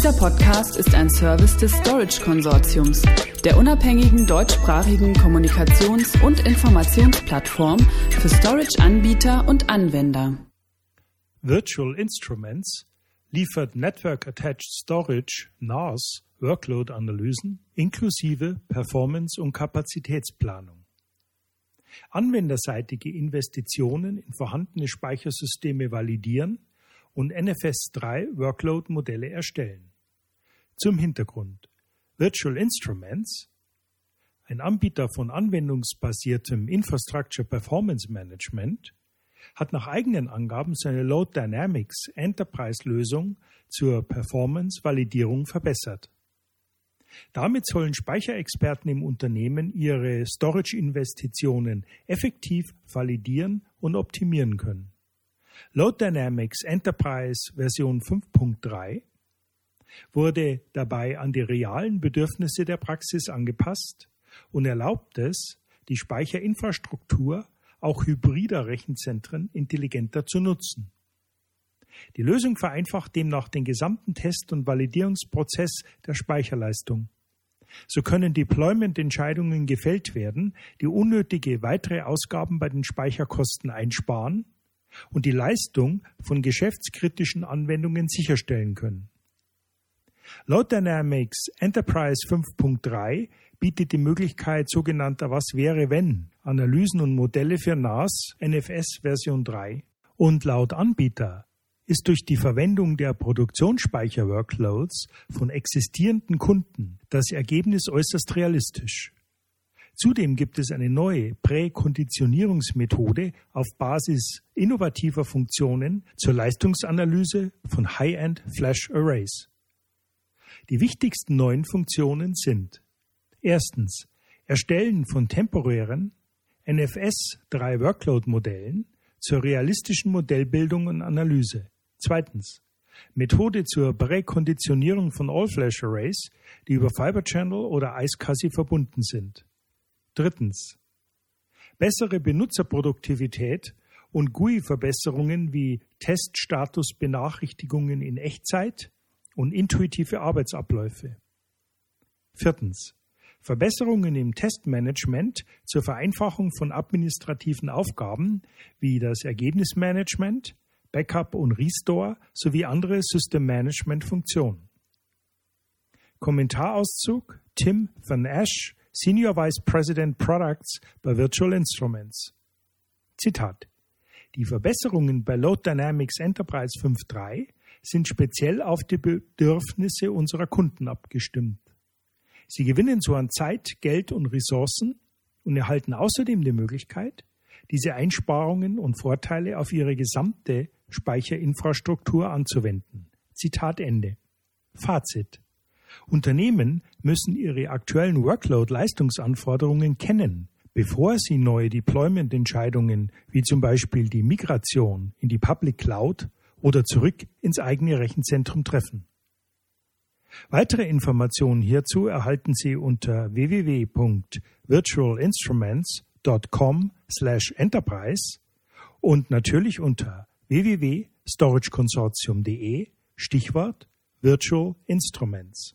Dieser Podcast ist ein Service des Storage Konsortiums, der unabhängigen deutschsprachigen Kommunikations- und Informationsplattform für Storage-Anbieter und Anwender. Virtual Instruments liefert Network Attached Storage NAS Workload-Analysen inklusive Performance- und Kapazitätsplanung. Anwenderseitige Investitionen in vorhandene Speichersysteme validieren und NFS3 Workload-Modelle erstellen. Zum Hintergrund. Virtual Instruments, ein Anbieter von anwendungsbasiertem Infrastructure Performance Management, hat nach eigenen Angaben seine Load Dynamics Enterprise-Lösung zur Performance-Validierung verbessert. Damit sollen Speicherexperten im Unternehmen ihre Storage-Investitionen effektiv validieren und optimieren können. Load Dynamics Enterprise Version 5.3 wurde dabei an die realen Bedürfnisse der Praxis angepasst und erlaubt es, die Speicherinfrastruktur auch hybrider Rechenzentren intelligenter zu nutzen. Die Lösung vereinfacht demnach den gesamten Test- und Validierungsprozess der Speicherleistung. So können Deployment-Entscheidungen gefällt werden, die unnötige weitere Ausgaben bei den Speicherkosten einsparen und die Leistung von geschäftskritischen Anwendungen sicherstellen können. Load Dynamics Enterprise 5.3 bietet die Möglichkeit sogenannter Was wäre wenn Analysen und Modelle für NAS NFS Version 3 und laut Anbieter ist durch die Verwendung der Produktionsspeicher-Workloads von existierenden Kunden das Ergebnis äußerst realistisch. Zudem gibt es eine neue Präkonditionierungsmethode auf Basis innovativer Funktionen zur Leistungsanalyse von High-End Flash Arrays. Die wichtigsten neuen Funktionen sind erstens Erstellen von temporären NFS-3 Workload-Modellen zur realistischen Modellbildung und Analyse. Zweitens Methode zur Präkonditionierung von All-Flash-Arrays, die über Fiber Channel oder iSCSI verbunden sind. Drittens. Bessere Benutzerproduktivität und GUI-Verbesserungen wie Teststatusbenachrichtigungen in Echtzeit und intuitive Arbeitsabläufe. Viertens. Verbesserungen im Testmanagement zur Vereinfachung von administrativen Aufgaben wie das Ergebnismanagement, Backup und Restore sowie andere System Management Funktionen. Kommentarauszug Tim Van Ash Senior Vice President Products bei Virtual Instruments. Zitat. Die Verbesserungen bei Load Dynamics Enterprise 5.3 sind speziell auf die Bedürfnisse unserer Kunden abgestimmt. Sie gewinnen so an Zeit, Geld und Ressourcen und erhalten außerdem die Möglichkeit, diese Einsparungen und Vorteile auf ihre gesamte Speicherinfrastruktur anzuwenden. Zitat Ende. Fazit. Unternehmen müssen ihre aktuellen Workload-Leistungsanforderungen kennen, bevor sie neue Deployment-Entscheidungen wie zum Beispiel die Migration in die Public Cloud oder zurück ins eigene Rechenzentrum treffen. Weitere Informationen hierzu erhalten Sie unter www.virtualinstruments.com/enterprise und natürlich unter www.storageconsortium.de Stichwort Virtual Instruments.